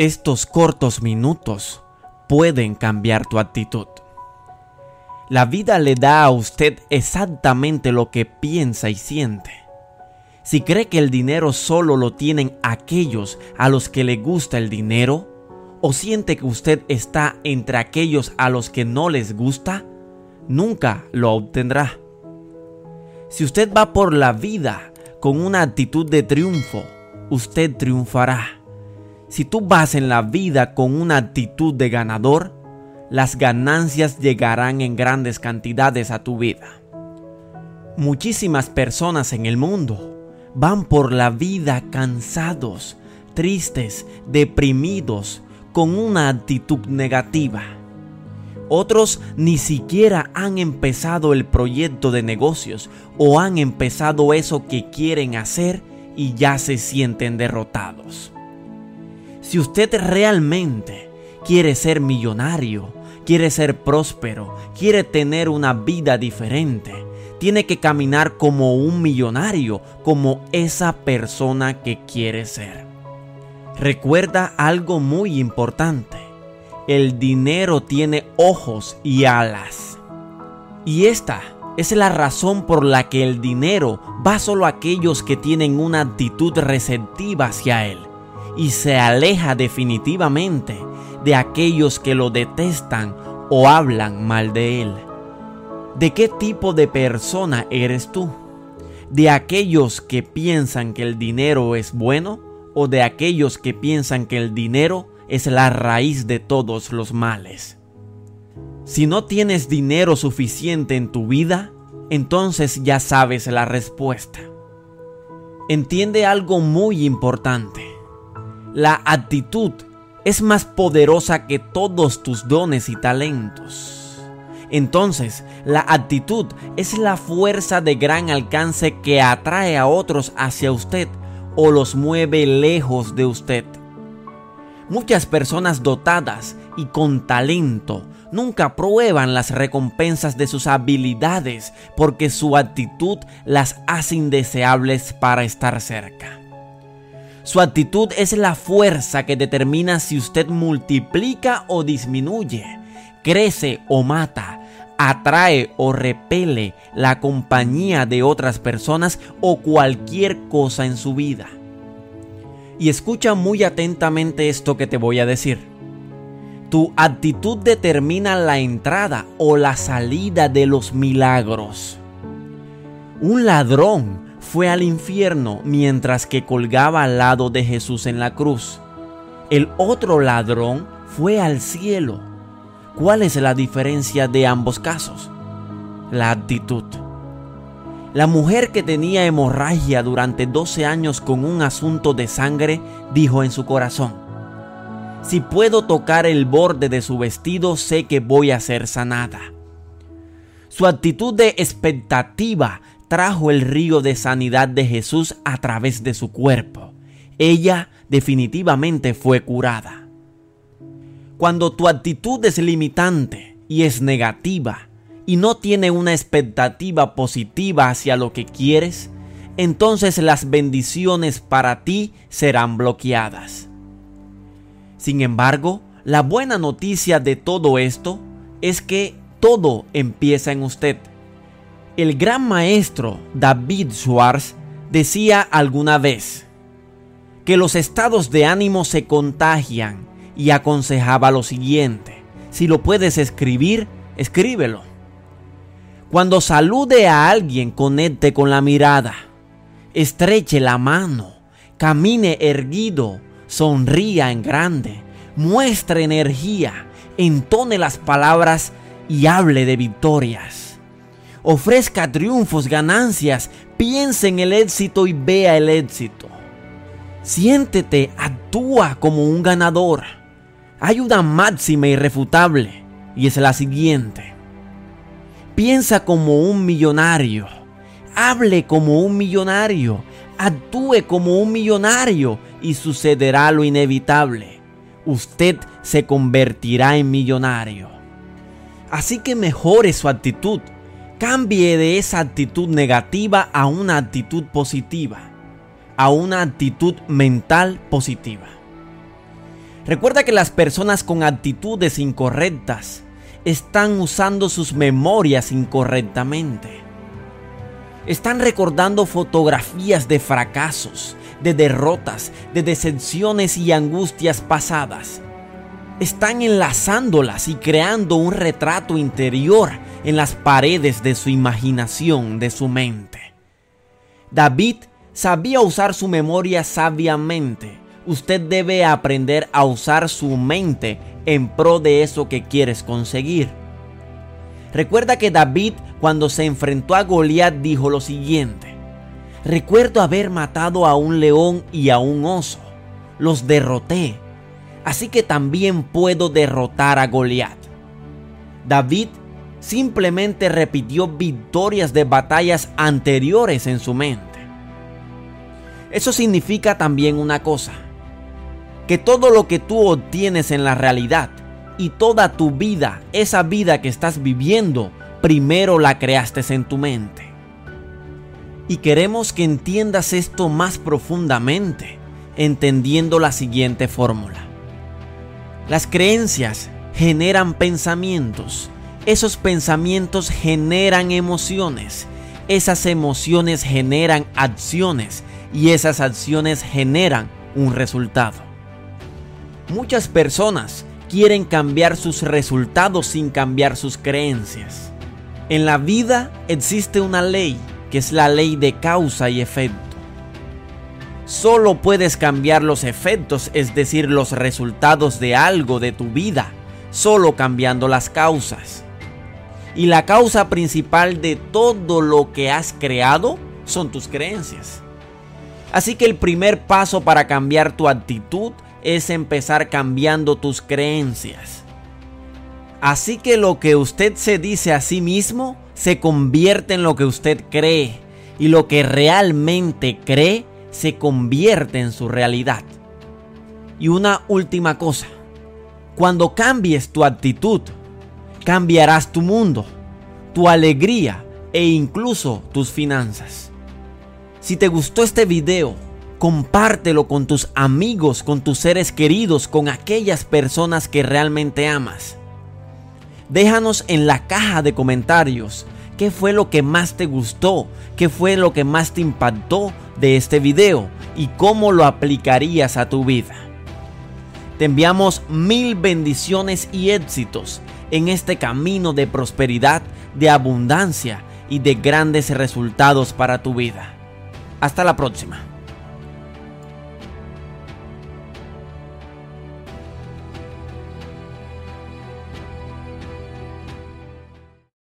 Estos cortos minutos pueden cambiar tu actitud. La vida le da a usted exactamente lo que piensa y siente. Si cree que el dinero solo lo tienen aquellos a los que le gusta el dinero, o siente que usted está entre aquellos a los que no les gusta, nunca lo obtendrá. Si usted va por la vida con una actitud de triunfo, usted triunfará. Si tú vas en la vida con una actitud de ganador, las ganancias llegarán en grandes cantidades a tu vida. Muchísimas personas en el mundo van por la vida cansados, tristes, deprimidos, con una actitud negativa. Otros ni siquiera han empezado el proyecto de negocios o han empezado eso que quieren hacer y ya se sienten derrotados. Si usted realmente quiere ser millonario, quiere ser próspero, quiere tener una vida diferente, tiene que caminar como un millonario, como esa persona que quiere ser. Recuerda algo muy importante. El dinero tiene ojos y alas. Y esta es la razón por la que el dinero va solo a aquellos que tienen una actitud receptiva hacia él y se aleja definitivamente de aquellos que lo detestan o hablan mal de él. ¿De qué tipo de persona eres tú? ¿De aquellos que piensan que el dinero es bueno o de aquellos que piensan que el dinero es la raíz de todos los males? Si no tienes dinero suficiente en tu vida, entonces ya sabes la respuesta. Entiende algo muy importante. La actitud es más poderosa que todos tus dones y talentos. Entonces, la actitud es la fuerza de gran alcance que atrae a otros hacia usted o los mueve lejos de usted. Muchas personas dotadas y con talento nunca prueban las recompensas de sus habilidades porque su actitud las hace indeseables para estar cerca. Su actitud es la fuerza que determina si usted multiplica o disminuye, crece o mata, atrae o repele la compañía de otras personas o cualquier cosa en su vida. Y escucha muy atentamente esto que te voy a decir. Tu actitud determina la entrada o la salida de los milagros. Un ladrón fue al infierno mientras que colgaba al lado de Jesús en la cruz. El otro ladrón fue al cielo. ¿Cuál es la diferencia de ambos casos? La actitud. La mujer que tenía hemorragia durante 12 años con un asunto de sangre dijo en su corazón, si puedo tocar el borde de su vestido sé que voy a ser sanada. Su actitud de expectativa trajo el río de sanidad de Jesús a través de su cuerpo. Ella definitivamente fue curada. Cuando tu actitud es limitante y es negativa y no tiene una expectativa positiva hacia lo que quieres, entonces las bendiciones para ti serán bloqueadas. Sin embargo, la buena noticia de todo esto es que todo empieza en usted. El gran maestro David Schwartz decía alguna vez que los estados de ánimo se contagian y aconsejaba lo siguiente. Si lo puedes escribir, escríbelo. Cuando salude a alguien, conecte con la mirada, estreche la mano, camine erguido, sonría en grande, muestre energía, entone las palabras y hable de victorias ofrezca triunfos, ganancias, piense en el éxito y vea el éxito. Siéntete, actúa como un ganador. Hay una máxima irrefutable y es la siguiente. Piensa como un millonario. Hable como un millonario. Actúe como un millonario y sucederá lo inevitable. Usted se convertirá en millonario. Así que mejore su actitud Cambie de esa actitud negativa a una actitud positiva, a una actitud mental positiva. Recuerda que las personas con actitudes incorrectas están usando sus memorias incorrectamente. Están recordando fotografías de fracasos, de derrotas, de decepciones y angustias pasadas. Están enlazándolas y creando un retrato interior en las paredes de su imaginación, de su mente. David sabía usar su memoria sabiamente. Usted debe aprender a usar su mente en pro de eso que quieres conseguir. Recuerda que David cuando se enfrentó a Goliat dijo lo siguiente: Recuerdo haber matado a un león y a un oso. Los derroté. Así que también puedo derrotar a Goliat. David simplemente repitió victorias de batallas anteriores en su mente. Eso significa también una cosa, que todo lo que tú obtienes en la realidad y toda tu vida, esa vida que estás viviendo, primero la creaste en tu mente. Y queremos que entiendas esto más profundamente, entendiendo la siguiente fórmula. Las creencias generan pensamientos esos pensamientos generan emociones, esas emociones generan acciones y esas acciones generan un resultado. Muchas personas quieren cambiar sus resultados sin cambiar sus creencias. En la vida existe una ley que es la ley de causa y efecto. Solo puedes cambiar los efectos, es decir, los resultados de algo de tu vida, solo cambiando las causas. Y la causa principal de todo lo que has creado son tus creencias. Así que el primer paso para cambiar tu actitud es empezar cambiando tus creencias. Así que lo que usted se dice a sí mismo se convierte en lo que usted cree. Y lo que realmente cree se convierte en su realidad. Y una última cosa. Cuando cambies tu actitud, cambiarás tu mundo, tu alegría e incluso tus finanzas. Si te gustó este video, compártelo con tus amigos, con tus seres queridos, con aquellas personas que realmente amas. Déjanos en la caja de comentarios qué fue lo que más te gustó, qué fue lo que más te impactó de este video y cómo lo aplicarías a tu vida. Te enviamos mil bendiciones y éxitos en este camino de prosperidad, de abundancia y de grandes resultados para tu vida. Hasta la próxima.